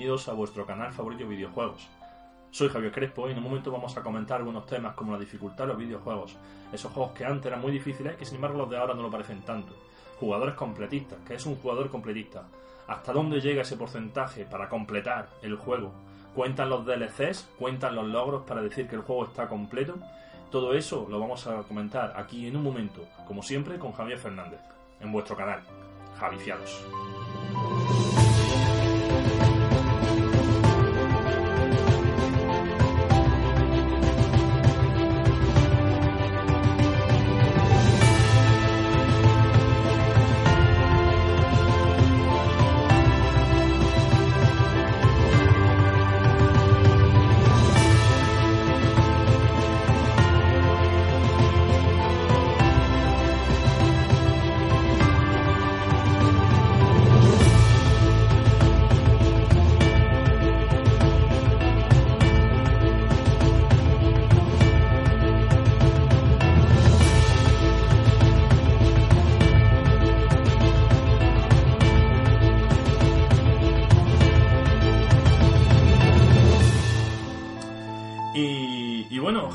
bienvenidos a vuestro canal favorito de videojuegos. Soy Javier Crespo y en un momento vamos a comentar algunos temas como la dificultad de los videojuegos, esos juegos que antes eran muy difíciles y que sin embargo los de ahora no lo parecen tanto. Jugadores completistas, ¿qué es un jugador completista? ¿Hasta dónde llega ese porcentaje para completar el juego? ¿Cuentan los DLCs? ¿Cuentan los logros para decir que el juego está completo? Todo eso lo vamos a comentar aquí en un momento, como siempre con Javier Fernández, en vuestro canal, Javiciados.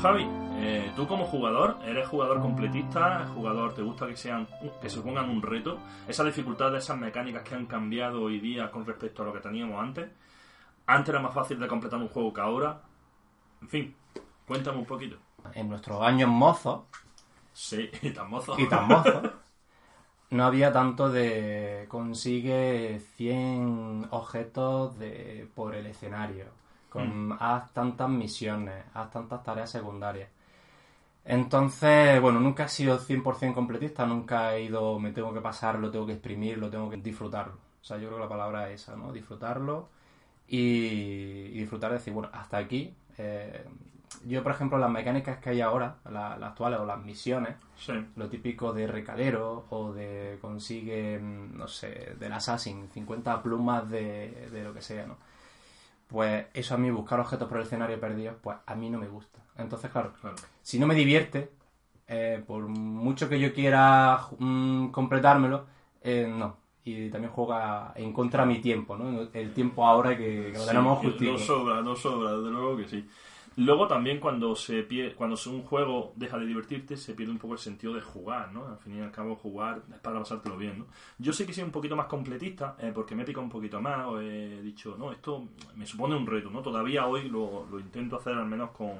Javi, eh, tú como jugador, eres jugador completista, jugador, te gusta que sean que se pongan un reto, esa dificultad de esas mecánicas que han cambiado hoy día con respecto a lo que teníamos antes. Antes era más fácil de completar un juego que ahora. En fin, cuéntame un poquito. En nuestros años mozos, Sí, y tan mozo. y tan mozos, no había tanto de consigue 100 objetos de, por el escenario, con haz tantas misiones, haz tantas tareas secundarias. Entonces, bueno, nunca he sido 100% completista, nunca he ido, me tengo que pasar, lo tengo que exprimir, lo tengo que disfrutarlo. O sea, yo creo que la palabra es esa, ¿no? Disfrutarlo y, y disfrutar de decir, bueno, hasta aquí. eh, yo, por ejemplo, las mecánicas que hay ahora, la- las actuales o las misiones, Sí. lo típico de recadero o de consigue, mm, no sé, del Assassin, 50 plumas de, de lo que sea, ¿no? Pues eso a mí, buscar objetos por el escenario perdidos, pues a mí no me gusta. Entonces, claro, Claro. si no me divierte, eh, por mucho que yo quiera mm, completármelo, eh, no. Y también juega en contra de mi tiempo, ¿no? El tiempo ahora que, que lo Sí, tenemos que justito. No sobra, no sobra, desde luego que sí. Luego también cuando se pie- cuando un juego deja de divertirte, se pierde un poco el sentido de jugar, ¿no? Al fin y al cabo jugar es para pasártelo bien, ¿no? Yo sé que soy un poquito más completista, eh, porque me he picado un poquito más, o he dicho, no, esto me supone un reto, ¿no? Todavía hoy lo, lo intento hacer al menos con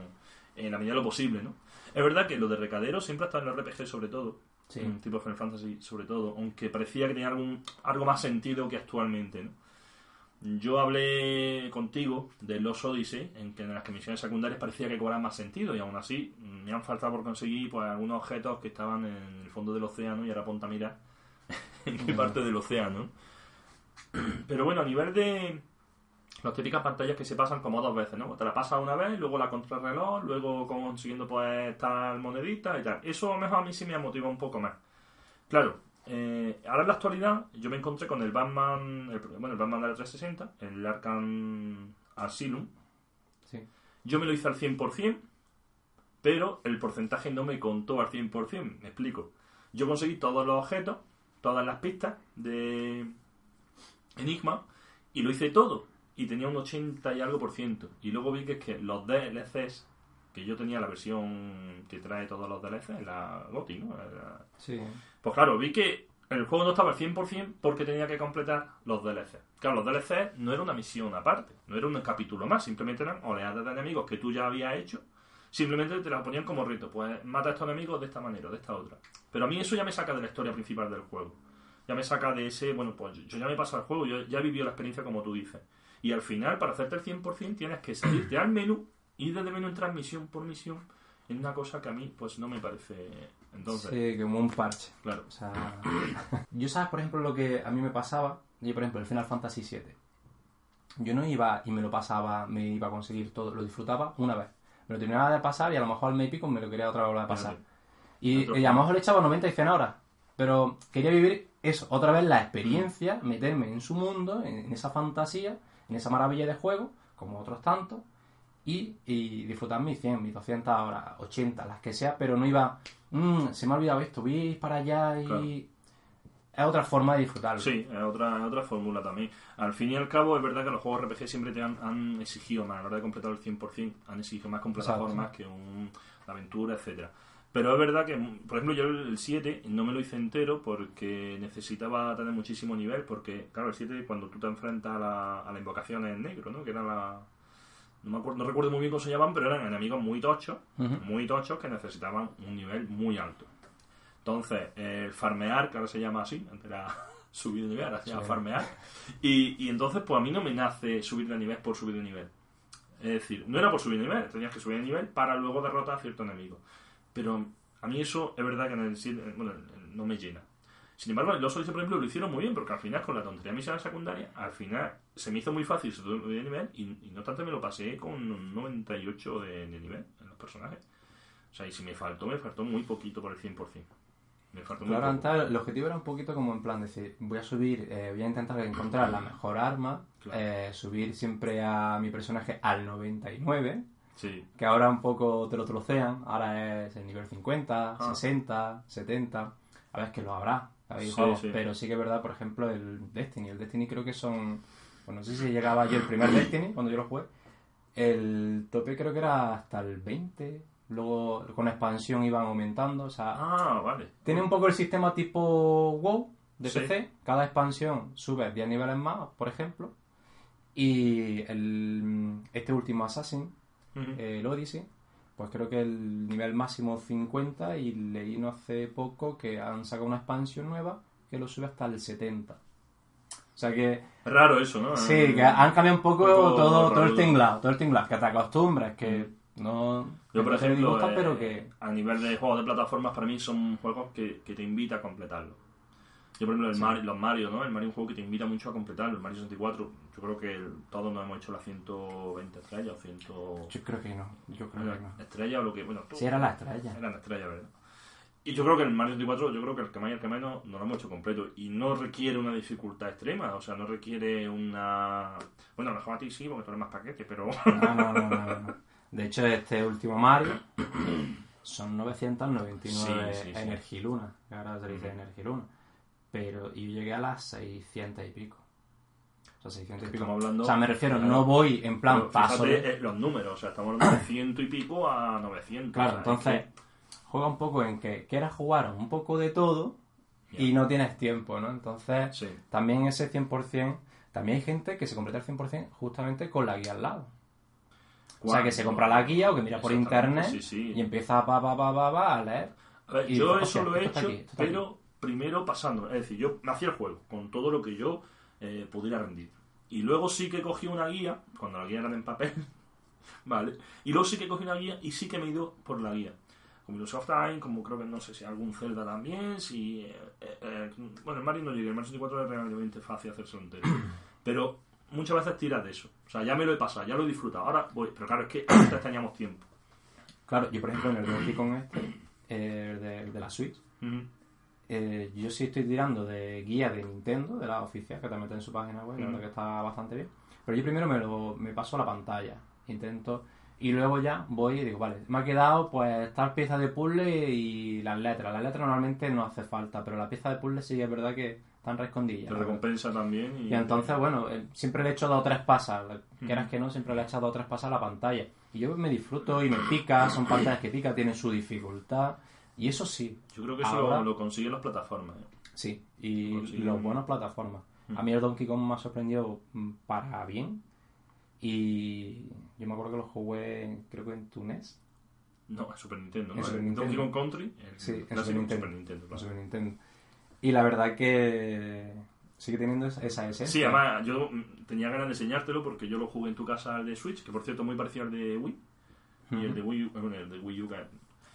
en la medida de lo posible, ¿no? Es verdad que lo de recadero siempre está en el RPG sobre todo, Sí. en tipo Final Fantasy sobre todo, aunque parecía que tenía algún, algo más sentido que actualmente, ¿no? Yo hablé contigo de los Odyssey, en que en las misiones secundarias parecía que cobraban más sentido, y aún así mm, me han faltado por conseguir pues algunos objetos que estaban en el fondo del océano y ahora ponte a mirar en qué parte del océano. Pero bueno, a nivel de las típicas pantallas que se pasan como dos veces, ¿no? Te la pasas una vez, luego la contrarreloj, luego consiguiendo pues tal monedita y tal. Eso a lo mejor a mí sí me ha motivado un poco más. Claro, eh, ahora en la actualidad yo me encontré con el Batman, el, bueno, el Batman de la 360, el Arkham Asylum. Sí. Yo me lo hice al 100%, pero el porcentaje no me contó al 100%. Me explico. Yo conseguí todos los objetos, todas las pistas de Enigma y lo hice todo. Y tenía un 80 y algo por ciento. Y luego vi que es que los DLCs, que yo tenía la versión que trae todos los DLCs, la GOTY, ¿no? La- Sí. Pues claro, vi que el juego no estaba al 100% porque tenía que completar los DLC. Claro, los DLC no era una misión aparte, no era un capítulo más, simplemente eran oleadas de enemigos que tú ya habías hecho. Simplemente te las ponían como reto, pues mata a estos enemigos de esta manera, de esta otra. Pero a mí eso ya me saca de la historia principal del juego. Ya me saca de ese, bueno, pues yo ya me he pasado el juego, yo ya he vivido la experiencia como tú dices. Y al final, para hacerte el 100%, tienes que salirte al menú, ir desde menú en transmisión por misión, en una cosa que a mí, pues no me parece. Entonces, Sí, como un parche. claro. O sea, yo sabes, por ejemplo, lo que a mí me pasaba, yo por ejemplo, el Final Fantasy VII, yo no iba y me lo pasaba, me iba a conseguir todo, lo disfrutaba una vez. Me lo terminaba de pasar y a lo mejor al mes y pico me lo quería otra vez a pasar. Y, y a lo mejor le echaba 90 y 100 horas. Pero quería vivir eso, otra vez la experiencia, meterme en su mundo, en, en esa fantasía, en esa maravilla de juego, como otros tantos, y, y disfrutar mis 100, mis 200 horas, 80, las que sea, pero no iba, "Mm, se me ha olvidado esto, voy a ir para allá y... Claro. es otra forma de disfrutarlo. Sí, es otra, es otra fórmula también. Al fin y al cabo, es verdad que los juegos RPG siempre te han, han exigido más, a la hora de completar el 100%, han exigido más con plataformas que un, la aventura, etcétera Pero es verdad que, por ejemplo, yo el 7 no me lo hice entero porque necesitaba tener muchísimo nivel, porque, claro, el 7 cuando tú te enfrentas a la, a la invocación en negro, ¿no? Que era la... No, me acuerdo, no recuerdo muy bien cómo se llamaban, pero eran enemigos muy tochos, muy tochos que necesitaban un nivel muy alto. Entonces, el farmear, que ahora se llama así, antes era subir de nivel, ahora se llama Sí. farmear. Y, y entonces, pues a mí no me nace subir de nivel por subir de nivel. Es decir, no era por subir de nivel, tenías que subir de nivel para luego derrotar a cierto enemigo. Pero a mí eso es verdad que en el, bueno, no me llena. Sin embargo, los Odyssey, por ejemplo, lo hicieron muy bien, porque al final, con la tontería de misiones secundarias, al final se me hizo muy fácil subir de nivel y, y no obstante me lo pasé con un 98 de, de nivel en los personajes. O sea, y si me faltó, me faltó muy poquito por el 100%. Me faltó muy Claro, poco. el objetivo era un poquito como en plan decir, voy a subir, eh, voy a intentar encontrar la mejor arma, Claro. eh, subir siempre a mi personaje al 99, Sí, que ahora un poco te lo trocean, ahora es el nivel 50, Ah. 60, 70, a ver que lo habrá, Sí, sí. pero sí que es verdad, por ejemplo, el Destiny, el Destiny creo que son, pues no sé si llegaba yo el primer Destiny, cuando yo lo jugué, el tope creo que era hasta el 20, luego con expansión iban aumentando, o sea, Ah, vale. tiene un poco el sistema tipo WoW de Sí. PC. Cada expansión sube 10 niveles más, por ejemplo. Y el, este último Assassin, el Odyssey, pues creo que el nivel máximo 50 y leí no hace poco que han sacado una expansión nueva que lo sube hasta el 70. O sea que Es raro eso, ¿no? sí, que han cambiado un poco todo, todo el tinglado, todo el tinglado, que te acostumbras, que no Yo, por ejemplo, disgusta, eh, pero que a nivel de juegos de plataformas, para mí son juegos que, que te invita a completarlo. Yo, por ejemplo, el Mario, los Mario, ¿no? El Mario es un juego que te invita mucho a completarlo. El Mario 64, yo creo que el- todos nos hemos hecho las 120 estrellas o 100... yo creo que no, yo creo que no. estrellas o lo que... Bueno, tú- Sí, era la estrella. Eran estrellas, ¿verdad? Y yo creo que el Mario 64, yo creo que el que más y el que menos no lo hemos hecho completo. Y no requiere una dificultad extrema, o sea, no requiere una... Bueno, a lo mejor a ti sí, porque tú eres más paquete, pero... No, no, no, no, no. De hecho, este último Mario son 999 Sí, sí, sí. Energiluna, ahora se dice. Energiluna. Pero yo llegué a las 600 y pico. O sea, 600 y pico. Estamos hablando- o sea, me refiero, Claro. no voy en plan Pero paso fíjate eh, los números, o sea, estamos hablando de ciento y pico a 900. Claro, o sea, entonces es juega un poco en que quieras jugar un poco de todo y no tienes tiempo, ¿no? Entonces, sí. también ese 100%, también hay gente que se completa el 100% justamente con la guía al lado. O sea, que se compra la guía o que mira por internet sí, sí. y empieza pa, pa, pa, pa, pa, a leer. A ver, yo dices, eso "Hostia, lo he hecho, aquí, pero primero pasando. Es decir, yo me hacía el juego con todo lo que yo eh, pudiera rendir. Y luego sí que cogí una guía, cuando la guía era en papel, ¿vale? Y luego sí que cogí una guía y sí que me he ido por la guía. Como Microsoft Time, como creo que no sé si algún Zelda también, si... eh, eh, eh, bueno, el Mario no llegué, el Mario 64 es relativamente fácil hacerse entero. Pero muchas veces tiras de eso. O sea, ya me lo he pasado, ya lo he disfrutado. Ahora voy, pero claro, es que antes teníamos tiempo. Claro, yo por ejemplo en el Donkey Kong este, el de, el de la Switch. Eh, yo sí estoy tirando de guía de Nintendo, de la oficial, que te meten en su página web, la Mm. verdad que está bastante bien. Pero yo primero me, lo, me paso la pantalla, intento, y luego ya voy y digo, vale, me ha quedado pues tal pieza de puzzle y las letras. Las letras normalmente no hace falta, pero la pieza de puzzle sí es verdad que están rescondillas. Te recompensa también. Y, Y entonces, bueno, eh, siempre le he hecho dos o tres pasas. Quieras que no, siempre le he echado dos o tres pasas a la pantalla. Y yo me disfruto y me pica, son pantallas que pica, tienen su dificultad. Y eso sí, Yo creo que eso Ahora- lo, lo consiguen las plataformas. ¿eh? sí. Y los un- buenas plataformas. Mm. A mí el Donkey Kong me ha sorprendido mm, para bien. Y yo me acuerdo que lo jugué, creo que en Túnez, No, en Super Nintendo. En. Donkey Kong Country, el Sí, en Super Nintendo. Super Nintendo, claro. Super Nintendo. Y la verdad que sigue teniendo esa esencia. Sí, además yo mm, tenía ganas de enseñártelo porque yo lo jugué en tu casa de Switch, que por cierto es muy parecido al de Wii. Y el de Wii U, bueno, el de Wii U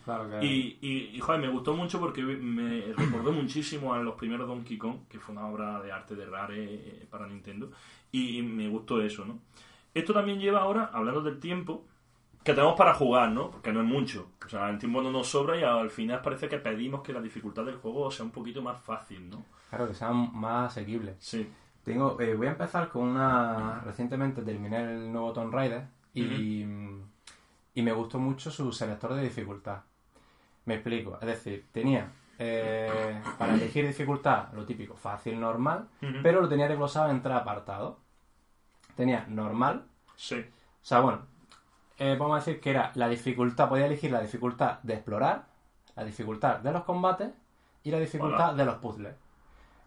Claro Y, y, y, joder, me gustó mucho porque me recordó muchísimo a los primeros Donkey Kong, que fue una obra de arte de Rare eh, para Nintendo, y me gustó eso, ¿no? Esto también lleva ahora, hablando del tiempo, que tenemos para jugar, ¿no? Porque no es mucho. O sea, el tiempo no nos sobra y al final parece que pedimos que la dificultad del juego sea un poquito más fácil, ¿no? Claro, que sean más asequibles. Sí. Tengo, eh, voy a empezar con una. Recientemente terminé el nuevo Tomb Raider y, y me gustó mucho su selector de dificultad. Me explico. Es decir, tenía eh, para elegir dificultad, lo típico, fácil, normal, pero lo tenía desglosado en tres apartados. Tenía normal, Sí. o sea, bueno, eh, vamos a decir que era la dificultad, podía elegir la dificultad de explorar, la dificultad de los combates y la dificultad Hola. de los puzzles.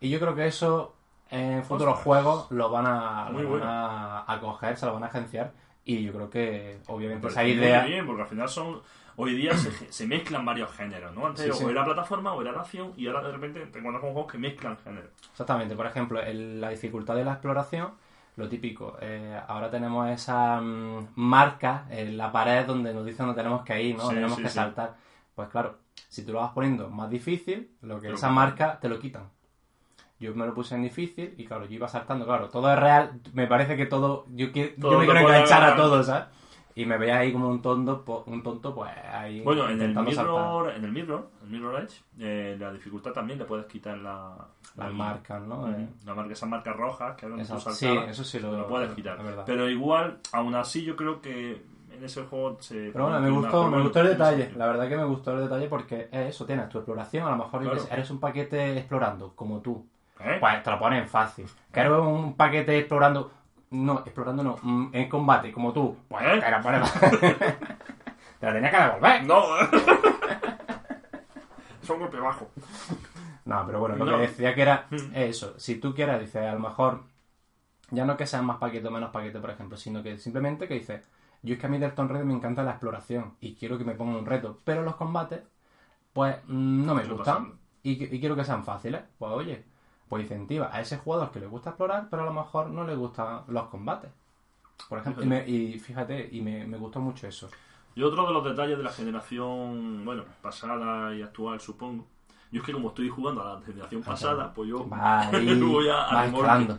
Y yo creo que eso en futuros Ostras. juegos lo van a, lo bueno. van a, a coger, se lo van a agenciar. Y yo creo que, obviamente, Me esa idea. Muy bien, porque al final son. Hoy día se, se mezclan varios géneros, ¿no? Antes Sí, sí. o era plataforma o era de acción y ahora de repente te encuentras con juegos que mezclan géneros. Exactamente, por ejemplo, el- la dificultad de la exploración, lo típico, eh, ahora tenemos esa mm, marca en la pared donde nos dicen dónde tenemos que ir, ¿no? Sí, tenemos que saltar. Pues claro, si tú lo vas poniendo más difícil, lo que esa marca te lo quitan. Yo me lo puse en difícil y claro, yo iba saltando, claro, todo es real, me parece que todo, yo, qui- Todo yo me quiero enganchar a todo, ¿sabes? Y me veía ahí como un tonto, un tonto pues ahí Bueno, en el saltar. Mirror, en el Mirror, el Mirror Edge, eh, la dificultad también le puedes quitar la, Las la- marcas, ¿no? Ujú. Eh, La marca, esas marcas rojas que saltabas, Sí, eso sí lo- lo puedes quitar. Pero igual, aún así, yo creo que en ese juego se. Pero bueno, me gustó, me gustó el detalle. La verdad que me gustó el detalle porque es eso, tienes tu exploración, a lo mejor Claro. eres un paquete explorando, como tú. ¿Eh? Pues te lo ponen fácil. Que eres un paquete explorando. No, explorando no, mm, en combate, como tú. Pues ¿Eh? lo ponen Te lo tenías que devolver. No, es un golpe bajo. No, pero bueno, lo No. que decía que era Mm. eso. Si tú quieres, dices, a lo mejor, ya no que sean más paquete o menos paquete, por ejemplo, sino que simplemente que dices, yo es que a mí del Tomb Raider me encanta la exploración y quiero que me pongan un reto, pero los combates, pues mm, no me gustan y, y quiero que sean fáciles. Pues oye, pues incentiva a ese jugador que le gusta explorar, pero a lo mejor no le gustan los combates. Por ejemplo, y, me- y fíjate, y me, me gustó mucho eso. Y otro de los detalles de la generación, bueno, pasada y actual, supongo. Yo es que como estoy jugando a la generación pasada, pues yo ahí, voy a.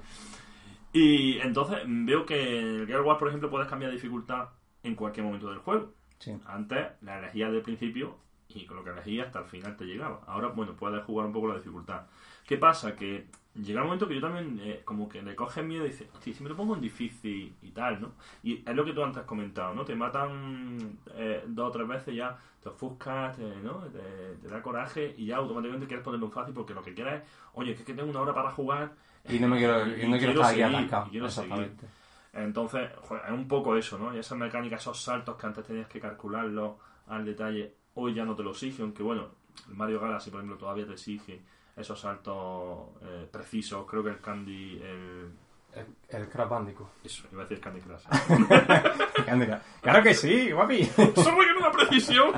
Y entonces veo que en el Gear Wars, por ejemplo, puedes cambiar dificultad en cualquier momento del juego. Sí. Antes la elegías del principio y con lo que elegías hasta el final te llegaba. Ahora, bueno, puedes jugar un poco la dificultad. ¿Qué pasa? Que llega un momento que yo también, eh, como que le coges miedo y dices, hostia, si me lo pongo en difícil y tal, ¿no? Y es lo que tú antes has comentado, ¿no? Te matan eh, dos o tres veces ya te ofuscas, te, ¿no? Te, te da coraje y ya automáticamente quieres ponerlo en fácil porque lo que quieres es, oye, es que tengo una hora para jugar. Y no me quiero, y no quiero estar aquí seguir, atascado. y quiero seguir. Exactamente. Entonces, joder, es un poco eso, ¿no? Y esas mecánicas, esos saltos que antes tenías que calcularlos al detalle, hoy ya no te lo exige, aunque bueno, el Mario Galaxy, por ejemplo, todavía te exige esos saltos eh, precisos. Creo que el Candy, el... El, el Crash Bandicoot. Eso, iba a decir Candy Crush. Anda, claro que sí, guapi. ¡Solo que una precisión!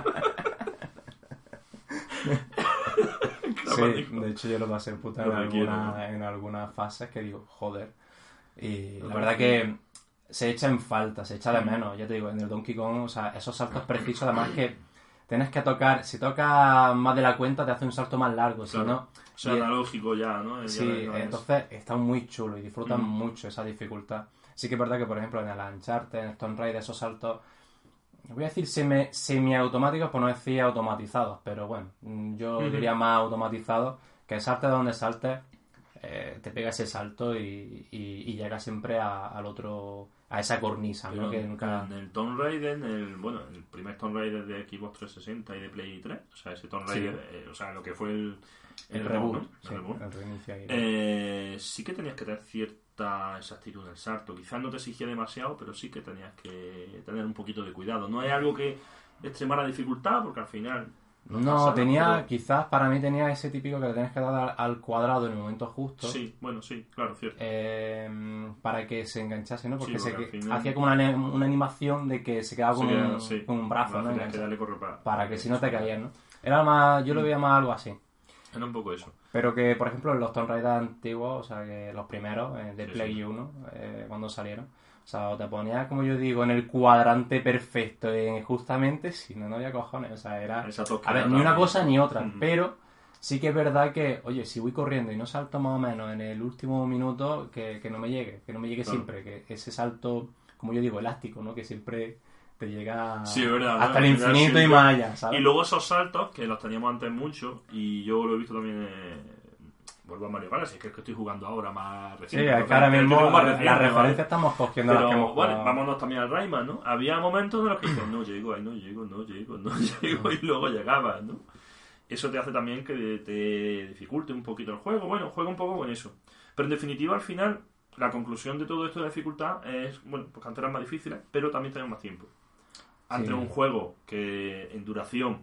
Sí, de hecho yo lo pasé puta en, que quiero, alguna, ¿no? en algunas fases que digo, joder. Y la verdad que se echa en falta, se echa de menos. Ya te digo, en el Donkey Kong, o sea, esos saltos precisos, además que tienes que tocar, si tocas más de la cuenta te hace un salto más largo, si no... O sea, analógico ya, ¿no? Ya Sí, no entonces está muy chulo y disfrutan Mm. mucho esa dificultad. Sí que es verdad que, por ejemplo, en el Uncharted, en el Tomb Raider, esos saltos, voy a decir semi- semi-automáticos, por no decir automatizados, pero bueno, mm, yo diría más automatizados, que salte donde saltes, eh, te pega ese salto y, y, y llega siempre a- al otro, a esa cornisa, ¿no? Que nunca... En el Tomb Raider, en el, bueno, el primer Tomb Raider de Xbox 360 y de Play 3, o sea, ese Tomb Sí. Raider, eh, o sea, lo que fue el, El, reboot, reboot, ¿no? sí, El reboot. el. Eh, sí que tenías que tener cierta exactitud en el salto. Quizás no te exigía demasiado, pero sí que tenías que tener un poquito de cuidado. No es algo que extremara dificultad, porque al final. No, tenía, pero- quizás para mí tenía ese típico que le tienes que dar al- cuadrado en el momento justo. Sí, bueno, sí, claro, cierto. eh, para que se enganchase, ¿no? Porque Sí, se porque final- hacía como una, una animación de que se quedaba con, un, sí. con un brazo, ¿no? Que darle para, Para que si no te caías, ¿no? Era más, yo lo veía más algo así. Era un poco eso. Pero que, por ejemplo, en los Tomb Raider antiguos, o sea, que los primeros, eh, de Sí, Play sí. 1, eh, cuando salieron, o sea, o te ponías, como yo digo, en el cuadrante perfecto, eh, justamente, si no, no había cojones, o sea, era... A ver, ni una cosa ni otra, pero sí que es verdad que, oye, si voy corriendo y no salto más o menos en el último minuto, que, que no me llegue, que no me llegue Claro. siempre, que ese salto, como yo digo, elástico, ¿no? Que siempre te llega Sí, es verdad, hasta el infinito y más allá, ¿sabes? Y luego esos saltos, que los teníamos antes mucho, y yo lo he visto también. eh, vuelvo a Mario Galaxy, es que es que estoy jugando ahora más Sí, reciente. es que ahora mismo la ¿vale? referencia estamos cogiendo las que Pero hemos bueno, jugado. vámonos también al Rayman, ¿no? Había momentos en los que dices, no llego, ahí no llego, no llego, no llego, y luego llegabas, ¿no? eso te hace también que te dificulte un poquito el juego. Bueno, juega un poco con eso. Pero en definitiva, al final, la conclusión de todo esto de dificultad es, bueno, pues antes eran más difíciles, pero también tenemos más tiempo. Ante Sí. un juego que en duración,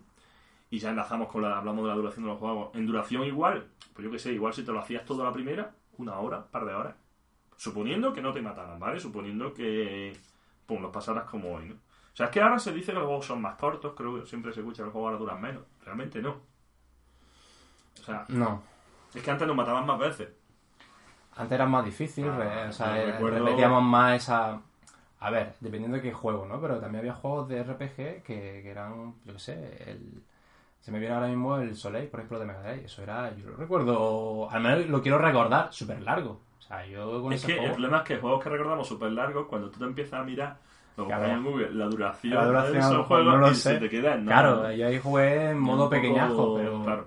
y ya enlazamos con la, hablamos de la duración de los juegos, en duración igual, pues yo que sé, igual si te lo hacías todo a la primera, una hora, par de horas. Suponiendo que no te mataran, ¿vale? Suponiendo que pues, los pasaras como hoy, ¿no? O sea, es que ahora se dice que los juegos son más cortos, creo que siempre se escucha que los juegos ahora duran menos. Realmente no. O sea, No. es que antes nos mataban más veces. Antes era más difícil, Ah, o sea, eh, recuerdo- repetíamos más esa... A ver, dependiendo de qué juego, ¿no? Pero también había juegos de RPG que, que eran, yo qué sé, el... Se me viene ahora mismo el Soleil, por ejemplo, de Mega Drive. Eso era, yo lo recuerdo, al menos lo quiero recordar, súper largo. O sea, yo con Es que el problema es que juegos que recordamos súper largos, cuando tú te empiezas a mirar lo Claro. en Google, la duración, La duración, de esos mejor juegos no lo y sé. se te queda en nada. Claro, yo ahí jugué en modo poco- pequeñajo, pero... Claro.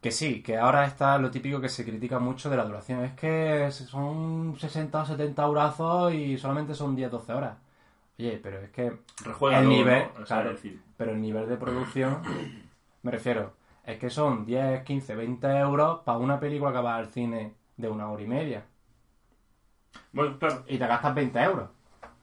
Que sí, que ahora está lo típico que se critica mucho de la duración. Es que son 60 o 70 brazos y solamente son 10-12 horas. Oye, pero es que el nivel, ¿no? O sea, claro, decir, pero el nivel de producción, me refiero, es que son 10, 15, 20 euros para una película que va al cine de una hora y media. bueno, claro, Y te gastas 20 euros.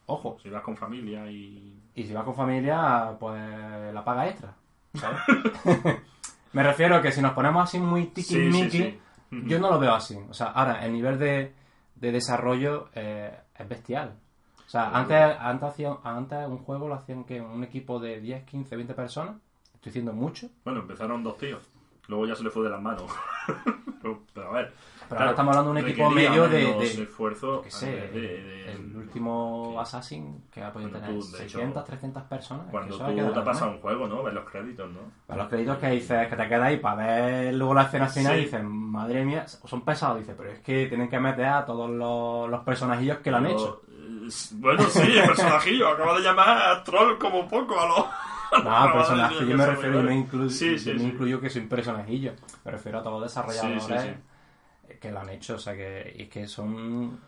Ojo. si vas con familia y... Y si vas con familia, pues la paga extra. ¿sabes? me refiero a que si nos ponemos así muy Sí, sí. Yo no lo veo así. O sea, ahora, el nivel de, de desarrollo eh, es bestial. O sea, antes, antes, hacían- antes un juego lo hacían que un equipo de 10, 15, 20 personas. Estoy diciendo mucho. Bueno, empezaron dos tíos. Luego ya se le fue de las manos. pero, pero a ver. Pero ahora estamos hablando de un equipo medio de, de- esfuerzo. qué sé, de- de- de- el último que- Assassin que ha podido Bueno, tener tú, de 600, hecho, 300 personas. que Cuando eso tú que te más. un juego, ¿no? Ves los créditos, ¿no? Para los créditos que dices, que te quedas ahí para ver luego la escena final Sí. y dices, madre mía, son pesados. Dice, pero es que tienen que meter a todos los, los personajillos que lo han hecho. Eh, Bueno, sí, el personajillo. Acaba de llamar a Troll como poco a los. No, personaje, yo me refiero, yo me incluyo, Sí, sí, yo me sí. incluyo que soy un personajillo. Me refiero a todos los desarrolladores sí, que lo han hecho, o sea, que, y que son...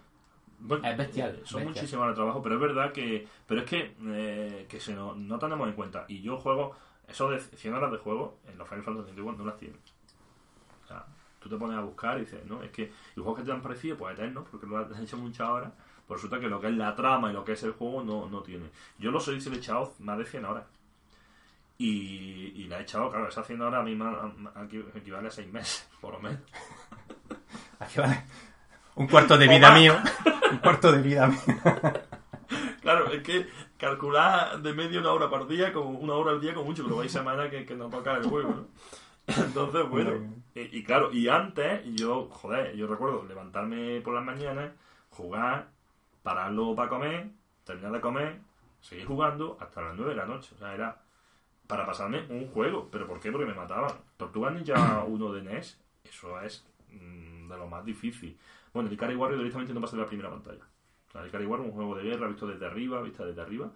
Bueno, Es bestial, eh, Son muchísimas de trabajo, pero es verdad que. Pero es que, eh, que se no, no tenemos en cuenta. Y yo juego. Eso de 100 horas de juego en los Final Fantasy antiguos no las tiene. O sea, tú te pones a buscar y dices, ¿no? Es que los juegos que te han parecido, pues eternos, porque lo has hecho muchas horas. Pues resulta que lo que es la trama y lo que es el juego no, no tiene. Yo los Odyssey le he echado más de 100 horas. Y, y la he echado, claro, esa 100 horas a mí equivale a 6 meses, por lo menos. Aquí vale. Un cuarto de vida mío. Un cuarto de vida mío. Claro, es que calcular de media una hora por día, como una hora al día con mucho, pero hay semanas que, que no toca el juego, ¿no? Entonces, bueno, y, y claro, y antes yo, joder, yo recuerdo levantarme por las mañanas, jugar, pararlo para comer, terminar de comer, seguir jugando hasta las 9 de la noche. O sea, era para pasarme un juego. ¿Pero por qué? Porque me mataban. Tortuga Ninja 1 de NES, eso es mm, de lo más difícil. Bueno, el Ikari Warrior directamente no pasa de la primera pantalla. O sea, el Ikari Warrior es un juego de guerra visto desde arriba, vista desde arriba.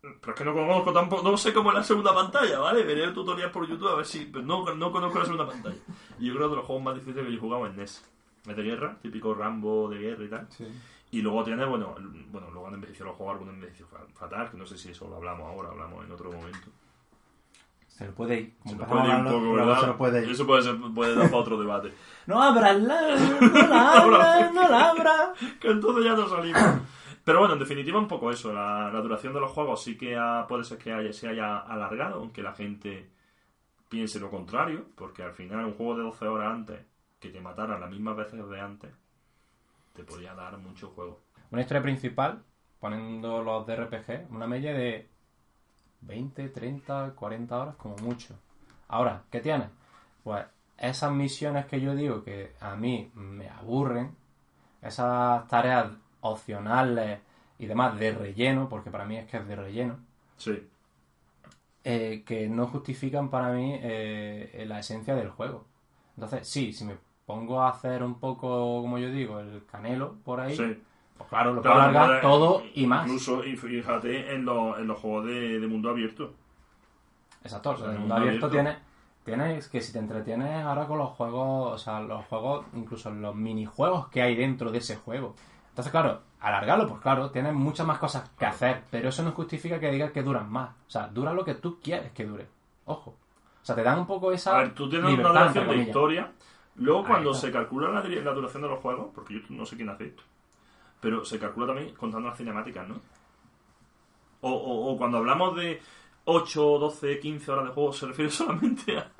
Pero es que no conozco tampoco, no sé cómo es la segunda pantalla, ¿vale? Veré el tutorial por YouTube a ver si. Pero no, no conozco la segunda pantalla. Y yo creo que de los juegos más difíciles que yo he jugado en NES. Es de guerra, típico Rambo de guerra y tal. Y luego tiene, bueno, bueno luego han envejecido los juegos, algunos han envejecido fa- fatal, que no sé si eso lo hablamos ahora, hablamos en otro momento. Se lo puede ir. Se nos puede ir un poco, ¿verdad? se lo puede ir. Eso puede, ser, puede dar para otro debate. No abras la... No la abras, no la abras. que entonces ya no salimos. Pero bueno, en definitiva, un poco eso. La, la duración de los juegos sí que ha- puede ser que haya- se haya alargado, aunque la gente piense lo contrario, porque al final un juego de 12 horas antes, que te mataran las mismas veces de antes, te podía dar mucho juego. Una historia principal, poniendo los de RPG, una media de 20, 30, 40 horas como mucho. Ahora, ¿qué tiene? Pues esas misiones que yo digo que a mí me aburren, esas tareas opcionales y demás de relleno, porque para mí es que es de relleno, Sí, eh, que no justifican para mí eh, la esencia del juego. Entonces, sí, si me pongo a hacer un poco, como yo digo, el canelo por ahí, sí. pues claro, lo puedo Claro, alargar todo y más. Incluso, y fíjate en, los- en los juegos de, de mundo abierto. Exacto, o sea, En el mundo mundo abierto abierto. tiene, tienes que si te entretienes ahora con los juegos, o sea, los juegos, incluso los minijuegos que hay dentro de ese juego. Entonces, claro, alargarlo, pues claro, tienes muchas más cosas que hacer, pero eso no justifica que digas que duran más. O sea, dura lo que tú quieres que dure. Ojo. O sea, te dan un poco esa. A ver, tú tienes libertad, una duración de historia. Luego, cuando se calcula la, la duración de los juegos, porque yo no sé quién hace esto, pero se calcula también contando las cinemáticas, ¿no? O, o- o cuando hablamos de 8, 12, 15 horas de juego, se refiere solamente a,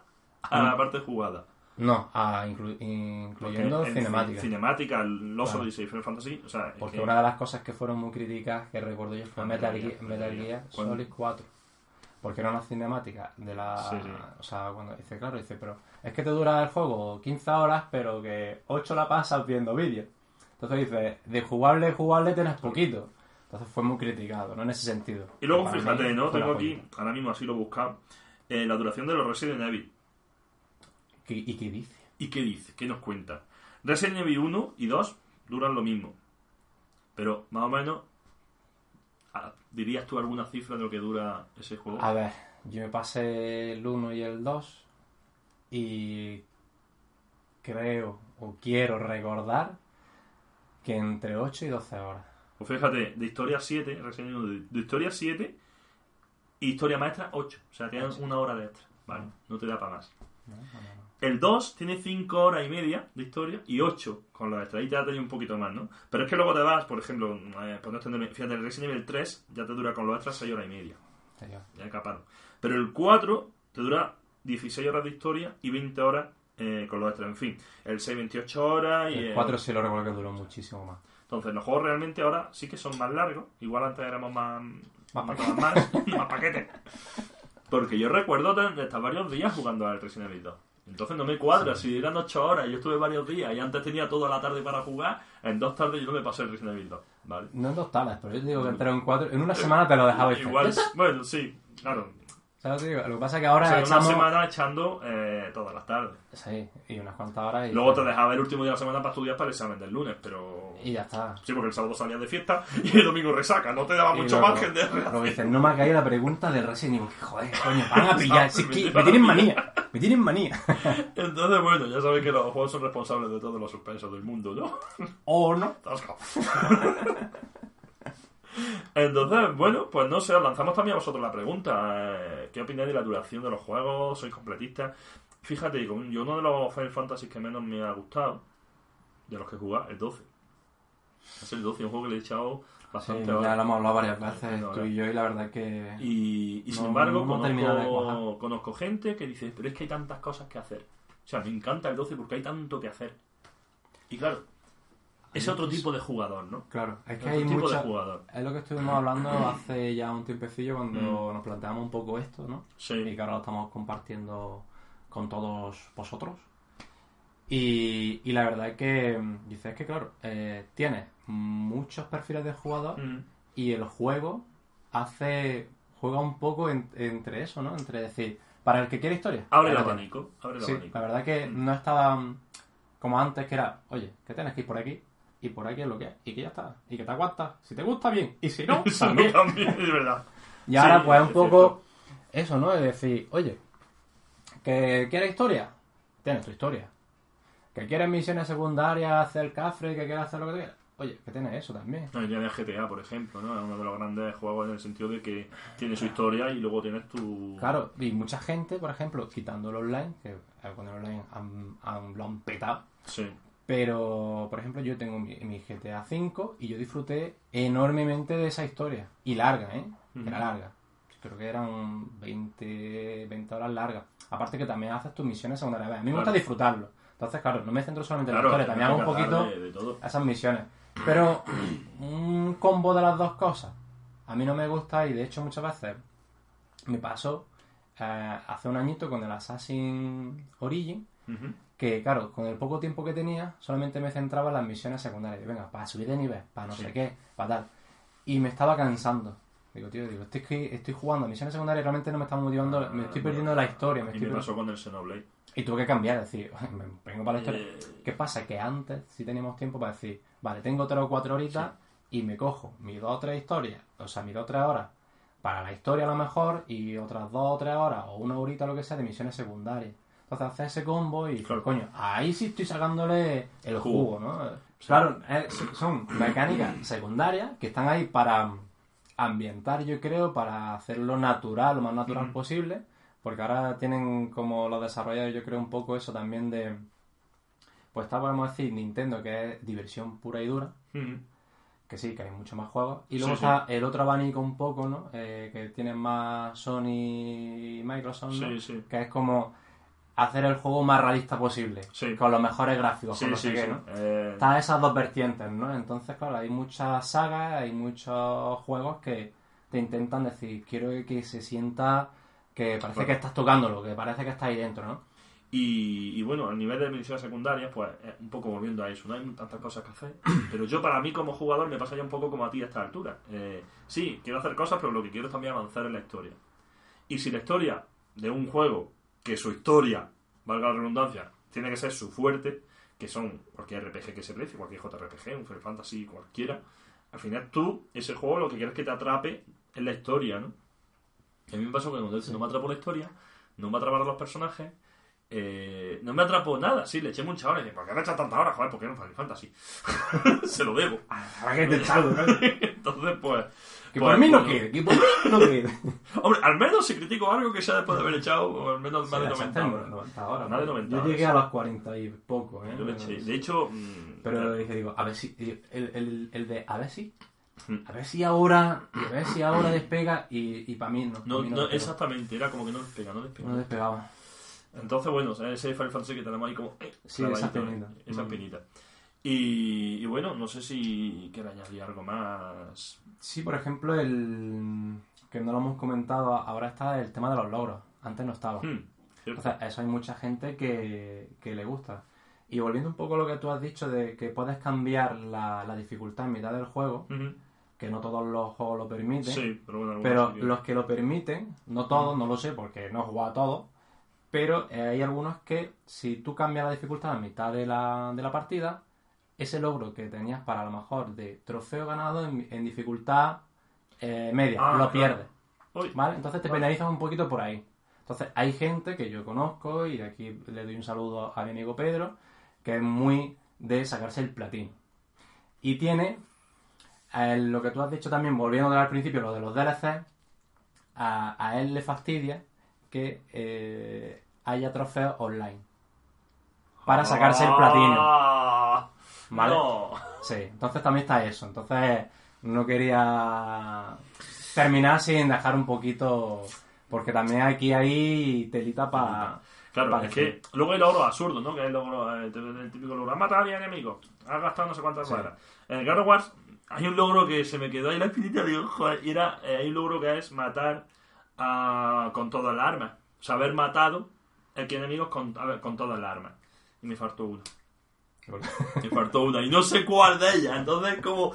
a la Mm. parte jugada. No, a inclu- incluyendo en cinemática. Cinemática, Los Claro. Odyssey, Final Fantasy, o sea, Porque que- una de las cosas que fueron muy críticas que recuerdo yo fue Metal, Gear, Metal Gear. Solid 4. Porque era una cinemática de la. Sí, sí. O sea, cuando dice, claro, dice, pero es que te dura el juego 15 horas, pero que 8 la pasas viendo vídeos. Entonces dice, de jugable, jugable tienes poquito. Entonces fue muy criticado, ¿no? En ese sentido. Y luego, fíjate, ¿no? Tengo aquí, ahora mismo así lo he buscado, eh, la duración de los Resident Evil. joya. ¿Qué- ¿Y qué dice? ¿Y qué dice? ¿Qué nos cuenta? Resident Evil 1 y 2 duran lo mismo. Pero, más o menos, ¿dirías tú alguna cifra de lo que dura ese juego? A ver, yo me pasé el 1 y el 2 y creo o quiero recordar que entre 8 y 12 horas. Pues fíjate, de historia 7, Resident Evil, de, historia 7 y historia maestra 8. O sea, tienes Ocho. una hora de extra. Vale, no te da para más. El 2 tiene 5 horas y media de historia y 8 con los extras. Ahí ya tenía un poquito más, ¿no? Pero es que luego te vas, por ejemplo, eh, por no extenderme, fíjate, el Resident Evil 3 ya te dura con los extras 6 horas y media. Te. Ya he capado. Pero el 4 te dura 16 horas de historia y 20 horas eh, con los extras. En fin, el 6, 28 horas y El el 4 sí lo recuerdo que duró muchísimo más. Entonces, los juegos realmente ahora sí que son más largos. Igual antes éramos más. Más más, más, más paquetes. Porque yo recuerdo de estar varios días jugando al Resident Evil 2. Entonces no me cuadra. Si eran 8 horas y yo estuve varios días y antes tenía toda la tarde para jugar, en dos tardes yo no me pasé el Resident Evil 2. ¿Vale? No en dos talas, pero yo te digo que entre en 4. En una semana te lo dejaba Igual, bueno, sí, claro. ¿Sabes lo que? Lo pasa es que O ahora sea, una semana echando eh, todas las tardes. Sí, y unas cuantas horas y. Luego te dejaba el último día de la semana para estudiar para el examen del lunes, pero. Y ya está. Sí, porque el sábado salías de fiesta y el domingo resaca. No te daba Y mucho luego- margen de dicen, no me ha caído la pregunta del Resident Evil. Joder, coño, van a pillar. Si es que Me tienen manía. Me tienen manía. Entonces, bueno, ya sabéis que los juegos son responsables de todos los suspensos del mundo, ¿no? O no. Entonces, bueno, pues no sé, os lanzamos también a vosotros la pregunta. eh, ¿Qué opináis de la duración de los juegos? ¿Sois completistas? Fíjate, yo uno de los Final Fantasy que menos me ha gustado, de los que he jugado, el 12. Es el 12, un juego que le he echado Sí, bastante ya horas. lo hemos hablado varias veces, tú y yo, y la verdad que. Y, y sin No, embargo, no conozco, conozco gente que dice, pero es que hay tantas cosas que hacer. O sea, me encanta el 12 porque hay tanto que hacer. Y claro, es otro tipo de jugador, ¿no? Claro, es que Otro hay tipo mucha. de jugador. Es lo que estuvimos hablando hace ya un tiempecillo cuando Mm. nos planteamos un poco esto, ¿no? Y Sí. que ahora lo estamos compartiendo con todos vosotros. Y, y la verdad es que, mm, dices que, claro, eh, tienes muchos perfiles de jugador Mm. y el juego hace. juega un poco en- entre eso, ¿no? Entre decir, para el que quiere historia. Abre el abanico. Abre el Sí, abanico. la verdad que Mm. no estaba como antes, que era, oye, que tienes que ir por aquí y por aquí es lo que es, y que ya está, y que te aguantas. Si te gusta, bien, y si no, también. también es verdad. Y ahora, Sí, pues, es un poco eso, ¿no? Es decir, oye, que quieres historia, tienes tu historia. Que quieres misiones secundarias, hacer cafre, que quieres hacer lo que quieras. Oye, que tienes eso también. No, ya de GTA, por ejemplo, ¿no? Es uno de los grandes juegos en el sentido de que tiene su historia y luego tienes tu... Claro, y mucha gente, por ejemplo, quitando el online, que con el online han- han- lo han petado, Sí. Pero, por ejemplo, yo tengo mi, mi GTA V y yo disfruté enormemente de esa historia. Y larga, ¿eh? Era larga. Creo que eran 20, 20 horas largas. Aparte que también haces tus misiones secundarias. A mí me gusta disfrutarlo. Entonces, claro, no me centro solamente en Claro, la historia, también hago un poquito de, de esas misiones. Pero un combo de las dos cosas a mí no me gusta y de hecho muchas veces me pasó eh, hace un añito con el Assassin Origin que claro, con el poco tiempo que tenía, solamente me centraba en las misiones secundarias. Venga, para subir de nivel, para no Sí. sé qué, para tal. Y me estaba cansando. Digo, tío, digo, estoy, estoy jugando a misiones secundarias realmente no me están motivando, me estoy Ah, perdiendo la historia. Me Y estoy me pasó con el Xenoblade. Y tuve que cambiar, decir, me vengo para la historia. Eh, ¿Qué pasa? Que antes sí teníamos tiempo para decir, vale, tengo tres o cuatro horitas y me cojo mis dos o tres historias, o sea, mis dos o tres horas para la historia a lo mejor y otras dos o tres horas o una horita lo que sea de misiones secundarias. Entonces haces ese combo y, Claro. coño, ahí sí estoy sacándole el jugo, Jugo. ¿no? Claro, eh, son mecánicas secundarias que están ahí para ambientar, yo creo, para hacerlo natural, lo más natural posible, Porque ahora tienen como los desarrolladores, yo creo, un poco eso también de. Pues está, podemos decir, Nintendo, que es diversión pura y dura. Que sí, que hay mucho más juegos. Y luego Sí, está el otro abanico un poco, ¿no? Eh, que tienen más Sony y Microsoft, ¿no? Sí, sí. Que es como hacer el juego más realista posible. Sí. Con los mejores gráficos, Sí, con no sí, sé qué, sí. ¿no? Eh, Está esas dos vertientes, ¿no? Entonces, claro, hay muchas sagas, hay muchos juegos que te intentan decir, quiero que se sienta que parece Claro. que estás tocándolo, que parece que está ahí dentro, ¿no? Y, y bueno, a nivel de misiones secundarias, pues eh, un poco volviendo a eso, no hay tantas cosas que hacer. Pero yo, para mí, como jugador, me pasa ya un poco como a ti a esta altura. Eh, sí, quiero hacer cosas, pero lo que quiero es también avanzar en la historia. Y si la historia de un juego, que su historia, valga la redundancia, tiene que ser su fuerte, que son cualquier RPG que se precie, cualquier JRPG, un Final Fantasy, cualquiera, al final tú, ese juego, lo que quieres es que te atrape en la historia, ¿no? Y a mí me pasó que cuando no me atrapó la historia, no me atraparon los personajes, eh, no me atrapó nada. Sí, le eché muchas horas y dije, ¿por qué me echas tantas horas? Joder, ¿por qué no Final Fantasy? Se lo debo. ¿Para qué te echado, Entonces, pues... Que pues, por mí no pues, quiere, que por mí no quiere. Hombre, al menos si critico algo que sea después de haber echado, o al menos más de 90 Exacto, horas. 90 horas. Más de 90 Yo horas. llegué a los 40 y poco, ¿eh? Yo le eché. De hecho... mm, Pero dije, digo, a ver si. El, el, el de, a ver si. Mm. A ver si ahora. A ver si ahora despega. Y, y para mí no. no, mí no, despegó. exactamente, era como que no despega, no despega. No despegaba. Entonces, bueno, ese Final Fantasy que tenemos ahí como... eh, Sí, esa penita. Esa Mm. Y, y bueno, no sé si quiere añadir algo más. Sí, por ejemplo, el. Que no lo hemos comentado, ahora está el tema de los logros. Antes no estaba. Hmm. Entonces, eso hay mucha gente que, que le gusta. Y volviendo un poco a lo que tú has dicho de que puedes cambiar la, la dificultad en mitad del juego, que no todos los juegos lo permiten, Sí, pero bueno, algunos pero los que lo permiten, no todos, no lo sé porque no he jugado a todos, pero eh, hay algunos que si tú cambias la dificultad a mitad de la, de la partida, ese logro que tenías para a lo mejor de trofeo ganado en, en dificultad eh, media, Ah, lo pierdes. ¿Vale? Entonces te Vale. penalizas un poquito por ahí. Entonces hay gente que yo conozco y aquí le doy un saludo a mi amigo Pedro, que es muy de sacarse el platino. Y tiene eh, lo que tú has dicho también, volviendo al principio, lo de los DLC, a, a él le fastidia que eh, haya trofeos online. Para sacarse el platino. ¿Vale? No. Sí, entonces también está eso. Entonces no quería terminar sin dejar un poquito... Porque también aquí hay telita para... Claro, Vale, es que luego hay logros absurdos, ¿no? Que es el, logro, eh, el típico logro. Has matado a 10 enemigos. Has gastado no sé cuántas Sí. balas. En el God of War hay un logro que se me quedó ahí la espinita. Digo, joder, y era, eh, hay un logro que es matar a- con todas las armas. O sea, haber matado el que enemigos con, a ver, con todas las armas. Y me faltó una. Me faltó una. Y no sé cuál de ellas. Entonces, como.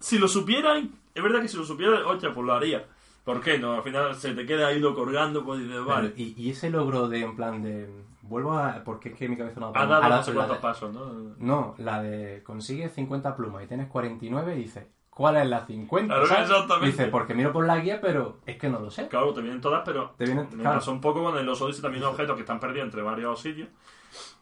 Si lo supieran. Es verdad que si lo supieran, oye, pues lo haría. ¿Por qué no? Al final se te queda ahí lo colgando, pues dices, vale. Y, y ese logro de, en plan de... Vuelvo a... Porque es que mi cabeza no... Has dado no sé cuántos pasos, ¿no? No, la de consigues 50 plumas y tienes 49 y dices, ¿cuál es la 50? Claro, ¿sabes? exactamente. Dice, porque miro por la guía, pero es que no lo sé. Claro, te vienen todas, pero Te vienen- me claro. pasó un poco con el Los Odyssey también objetos que están perdidos entre varios sitios.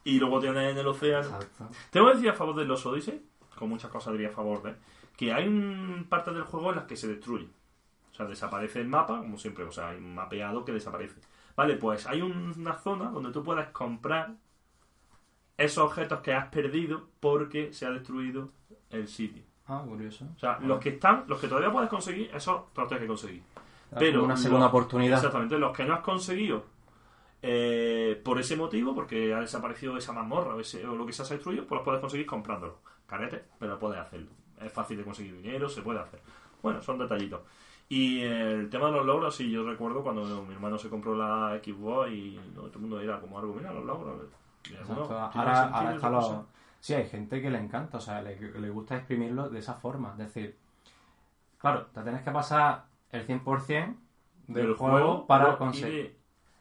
Y luego tienes en el océano. Exacto. Tengo que decir a favor de los Odyssey, con muchas cosas diría a favor de, que hay un- partes del juego en las que se destruye. O sea, desaparece el mapa, como siempre, o sea, hay un mapeado que desaparece. Vale, pues hay un- una zona donde tú puedes comprar esos objetos que has perdido porque se ha destruido el sitio. Ah, curioso. O sea, los que están, los que todavía puedes conseguir, esos los tienes que conseguir. Pero una segunda los- oportunidad. Exactamente, los que no has conseguido eh, por ese motivo, porque ha desaparecido esa mazmorra o, ese- o lo que se ha destruido, pues los puedes conseguir comprándolo. Carete, pero puedes hacerlo. Es fácil de conseguir dinero, se puede hacer. Bueno, son detallitos. Y el tema de los logros, sí, yo recuerdo cuando mi hermano se compró la Xbox y no, todo el mundo era como algo, mira los logros. Ahora, ahora está cosa. lo... Sí, hay gente que le encanta, o sea, le, le gusta exprimirlo de esa forma. Es decir, claro, te tienes que pasar el 100% del, juego, para pero- y conseguir...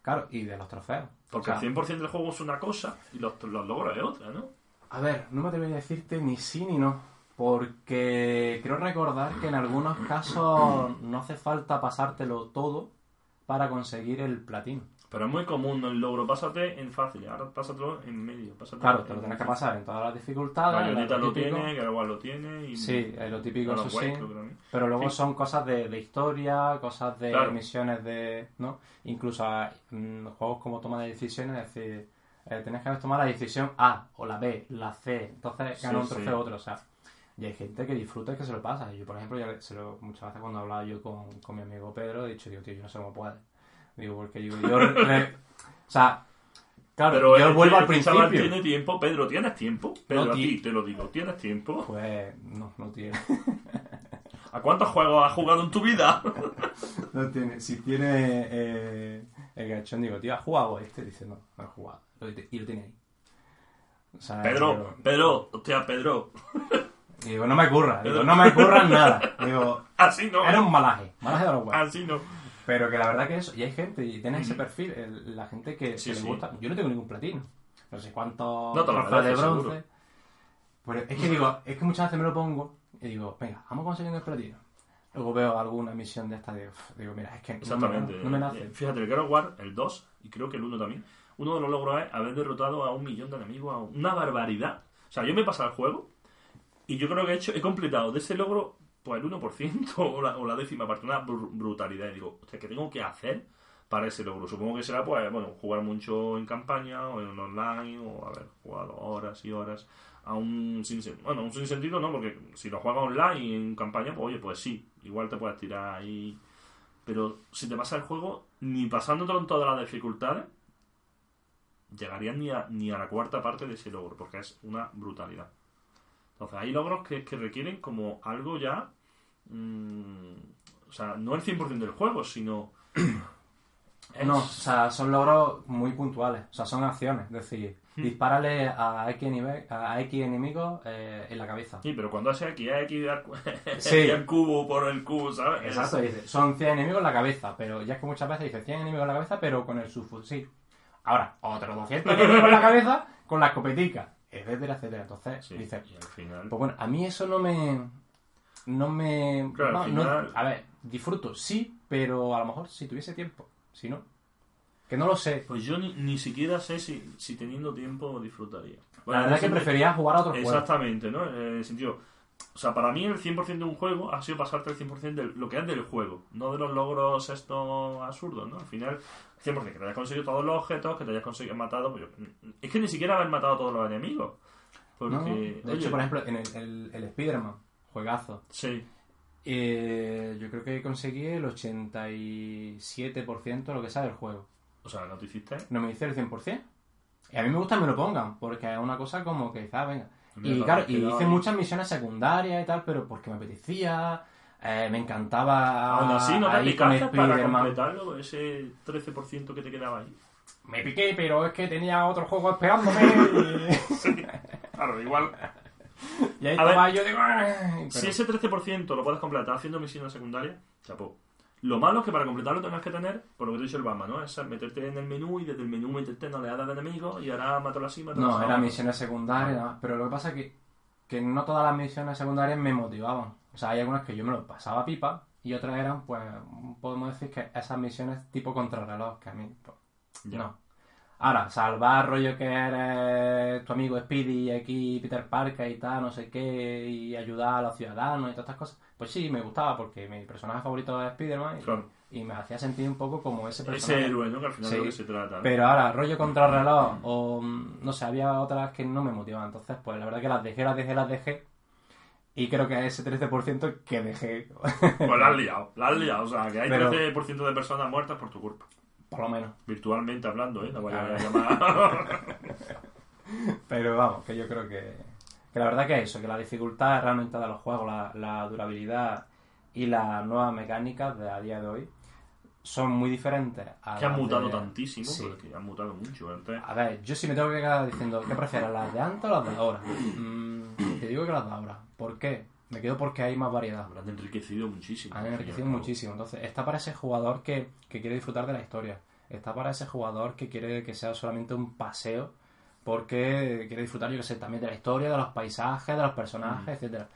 Claro, y de los trofeos. porque O sea, el 100% del juego es una cosa y los, los logros es otra, ¿no? A ver, no me atrevería a decirte ni sí ni no. Porque creo recordar que en algunos casos no hace falta pasártelo todo para conseguir el platino. Pero es muy común el logro. Pásate en fácil, ahora pásatelo en medio. Pásate Claro, te lo tienes que pasar en todas las dificultades. Bayonetta lo lo típico. tiene, que igual lo tiene. Y Sí, es lo típico, eso sí. Pero luego Sí. son cosas de, de historia, cosas de Claro. misiones de. ¿no? Incluso mm, juegos como toma de decisiones, es decir, eh, tenés que haber tomado la decisión A o la B, la C, entonces Sí, gana un sí. trofeo otro, o sea. Y hay gente que disfruta y que se lo pasa. Yo, por ejemplo, ya se lo- muchas veces cuando hablaba yo con, con mi amigo Pedro, he dicho, digo, tío, yo no sé cómo puede. Digo, porque digo, yo. re- o sea, claro, Pero yo vuelvo al este chaval principio. tiene tiempo. Pedro, ¿tienes tiempo? Pedro, No, a ti- ti te lo digo. ¿Tienes tiempo? Pues no, no tiene. ¿A cuántos juegos has jugado en tu vida? No tiene, si tiene eh, el gachón, digo, tío, ¿has jugado este? Dice, no, no he jugado. Lo te- Y lo tiene ahí. O sea, Pedro, digo, Pedro, hostia, Pedro. digo, no me curra, digo, no me curra nada. Digo, Así no. era un malaje, malaje de los huevos. Así no. Pero que la verdad que eso, y hay gente, y tiene ese perfil, el- la gente que, Sí, que le sí. gusta. Yo no tengo ningún platino. No sé cuántos No te lo trofeos de mereces, bronce. seguro. Pero es que digo, es que muchas veces me lo pongo y digo, venga, vamos consiguiendo el platino. Luego veo alguna misión de esta de, uf, digo, mira, es que no me- Exactamente. no me nace. Eh, Fíjate, el God of War, el 2, y creo que el 1 también, uno de los logros es haber derrotado a un millón de enemigos, a una barbaridad. O sea, yo me he pasado el juego y yo creo que he hecho, he completado de ese logro pues el 1% o la, o la décima parte, una br- brutalidad. Y digo, ¿qué tengo que hacer para ese logro? Supongo que será, pues, bueno, jugar mucho en campaña o en online o haber jugado horas y horas a un sin bueno, un sinsentido no, porque si lo juegas online en campaña, pues oye, pues sí, igual te puedes tirar ahí pero si te pasa el juego, ni pasándote con todas las dificultades, llegarías ni a, ni a la cuarta parte de ese logro, porque es una brutalidad. Entonces, hay logros que requieren como algo ya. Mm, o sea, no el 100% del juego, sino. es- No, o sea, son logros muy puntuales, o sea, son acciones, es decir, Hmm. dispárale a X, nive- a X enemigos eh, en la cabeza. Sí, pero cuando hace aquí, hay X cu- Sí. el cubo por el cubo, ¿sabes? Es- Exacto, dice, son 100 enemigos en la cabeza, pero ya es que muchas veces dice 100 enemigos en la cabeza, pero con el subfusil. Ahora, otros 200 enemigos en la cabeza con la escopetica, etcétera, etcétera. Entonces, Sí, dice, al final. pues bueno, a mí eso no me... No me... Claro, no- al no- final- a ver, disfruto, sí, pero a lo mejor si tuviese tiempo, si no. Que no lo sé. Pues yo ni, ni siquiera sé si, si teniendo tiempo disfrutaría. La verdad es que prefería jugar a otros juegos. Exactamente, ¿no? En el sentido. O sea, para mí el 100% de un juego ha sido pasarte el 100% de lo que es del juego, no de los logros estos absurdos, ¿no? Al final, 100% que te hayas conseguido todos los objetos, que te hayas conseguido matado. pues yo- es que ni siquiera haber matado a todos los enemigos. Porque, No, de oye, hecho, por ejemplo, en el, el, el Spider-Man, juegazo, Sí, eh, yo creo que conseguí el 87% de lo que sale del juego. o sea, no te hiciste. No me dice el 100%. Y a mí me gusta que me lo pongan, porque es una cosa como que, ah, venga. Y claro, y hice muchas misiones secundarias y tal, pero porque me apetecía, eh, me encantaba Aún así, no te picaste para completarlo, ese 13% que te quedaba ahí. Me piqué, pero es que tenía otro juego esperándome. Claro, igual. y, ahí A estaba ver, yo digo... Si ese 13% lo puedes completar haciendo misiones secundarias, chapó. Lo malo es que para completarlo tengas que tener, por lo que te he dicho el Bamba, ¿no? Es meterte en el menú y desde el menú meterte en oleadas de enemigos y ahora mátalo así, mátalo No, eran misiones secundarias, pero lo que pasa es que, que no todas las misiones secundarias me motivaban. O sea, hay algunas que yo me lo pasaba pipa y otras eran, pues, podemos decir que esas misiones tipo contrarreloj, que a mí, pues, Ya. no. Ahora, salvar rollo que eres tu amigo Speedy y aquí Peter Parker y tal, no sé qué, y ayudar a los ciudadanos y todas estas cosas, pues sí, me gustaba porque mi personaje favorito es Spider-Man y, Claro. y me hacía sentir un poco como ese personaje. Ese héroe, ¿no? Que al final Sí. es lo que se trata. ¿no? Pero ahora, rollo contrarreloj, o no sé, había otras que no me motivaban. Entonces, pues la verdad que las dejé, las dejé, las dejé. Y creo que ese 13% que dejé, Pues la has liado, la has liado. O sea, que hay Pero- 13% de personas muertas por tu culpa. Por lo menos. Virtualmente hablando, ¿eh? No voy a Claro. llamar. Pero vamos, que yo creo que, que la verdad que eso, que la dificultad realmente de los juegos, la, la durabilidad y las nuevas mecánicas de a día de hoy son muy diferentes a que han mutado de- tantísimo, Sí. porque han mutado mucho. Antes, A ver, yo si me tengo que quedar diciendo, ¿qué prefieres, las de antes o las de ahora? Mm, te digo que las de ahora. ¿Por qué? Me quedo porque hay más variedad. habrán enriquecido muchísimo. Han enriquecido muchísimo. Entonces, está para ese jugador que, que quiere disfrutar de la historia. Está para ese jugador que quiere que sea solamente un paseo porque quiere disfrutar, yo que sé, también de la historia, de los paisajes, de los personajes, Mm. etcétera.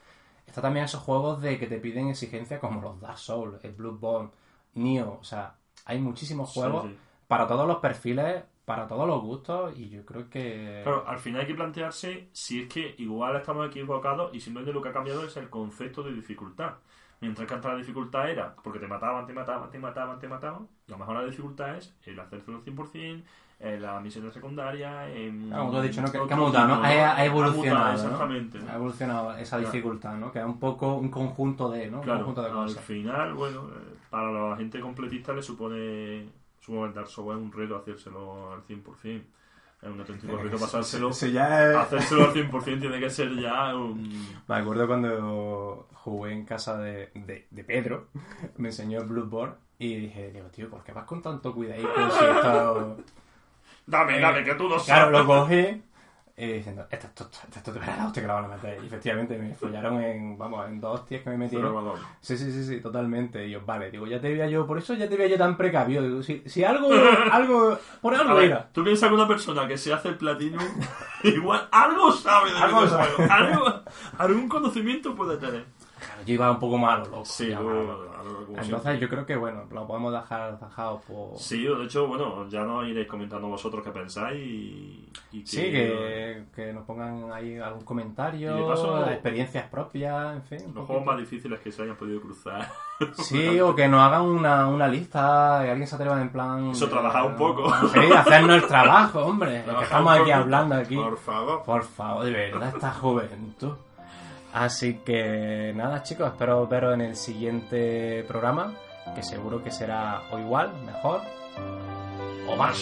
Está también esos juegos de que te piden exigencias como los Dark Souls, el Bloodborne, Nioh, o sea, hay muchísimos Sí, juegos sí. para todos los perfiles, para todos los gustos, y yo creo que... Claro, al final hay que plantearse si es que igual estamos equivocados y simplemente lo que ha cambiado es el concepto de dificultad. Mientras que antes la dificultad era porque te mataban, te mataban, te mataban, te mataban, y a lo mejor la dificultad es el hacérselo al 100%, en la misión secundaria, en... Claro, como tú has dicho, ¿no? Que, que ha mutado, ¿no? Ha, evolucionado. Exactamente. ¿no? Ha evolucionado esa Claro. dificultad, ¿no? Que es un poco un conjunto de, ¿no? Un Claro, conjunto de al final, bueno, eh, para la gente completista le supone, supone el Dark Souls un reto hacérselo al 100%. Es un auténtico reto pasárselo. Ya es- Hacérselo al 100% tiene que ser ya un... Me acuerdo cuando jugué en casa de, de, de Pedro, me enseñó el Bloodborne y dije, digo, tío, ¿por qué vas con tanto cuidadito si esto... Dame, dame, que tú no Claro, sabes. lo cogí y diciendo, te verá la hostia que la van a meter. Y efectivamente me follaron en, vamos, en dos hostias que me metieron. Sí, sí, sí, sí, totalmente. Y yo, vale, digo, ya te veía yo, por eso ya te veía yo tan precavido. Digo, si, si algo, algo, por algo ver, era. tú piensas que una persona que se hace el platino igual algo sabe de Algo sabe. Algo- algún conocimiento puede tener. Claro, yo iba un poco malo, loco. Sí, ya, malo. algo como Entonces siempre. yo creo que, bueno, lo podemos dejar zanjado por... Sí, de hecho, bueno, ya nos iréis comentando vosotros qué pensáis y, y que- Sí, que, que nos pongan ahí algún comentario, Y de paso- experiencias propias, en fin. los poquito. juegos más difíciles que se hayan podido cruzar. Sí, o que nos hagan una, una lista y alguien se atreva en plan... Eso, trabajar un poco. Sí, hacernos el trabajo, hombre. que Trabajar estamos aquí hablando aquí. Por favor. Por favor, de verdad, esta juventud. Así que nada, chicos, espero veros en el siguiente programa, que seguro que será o igual, mejor o más.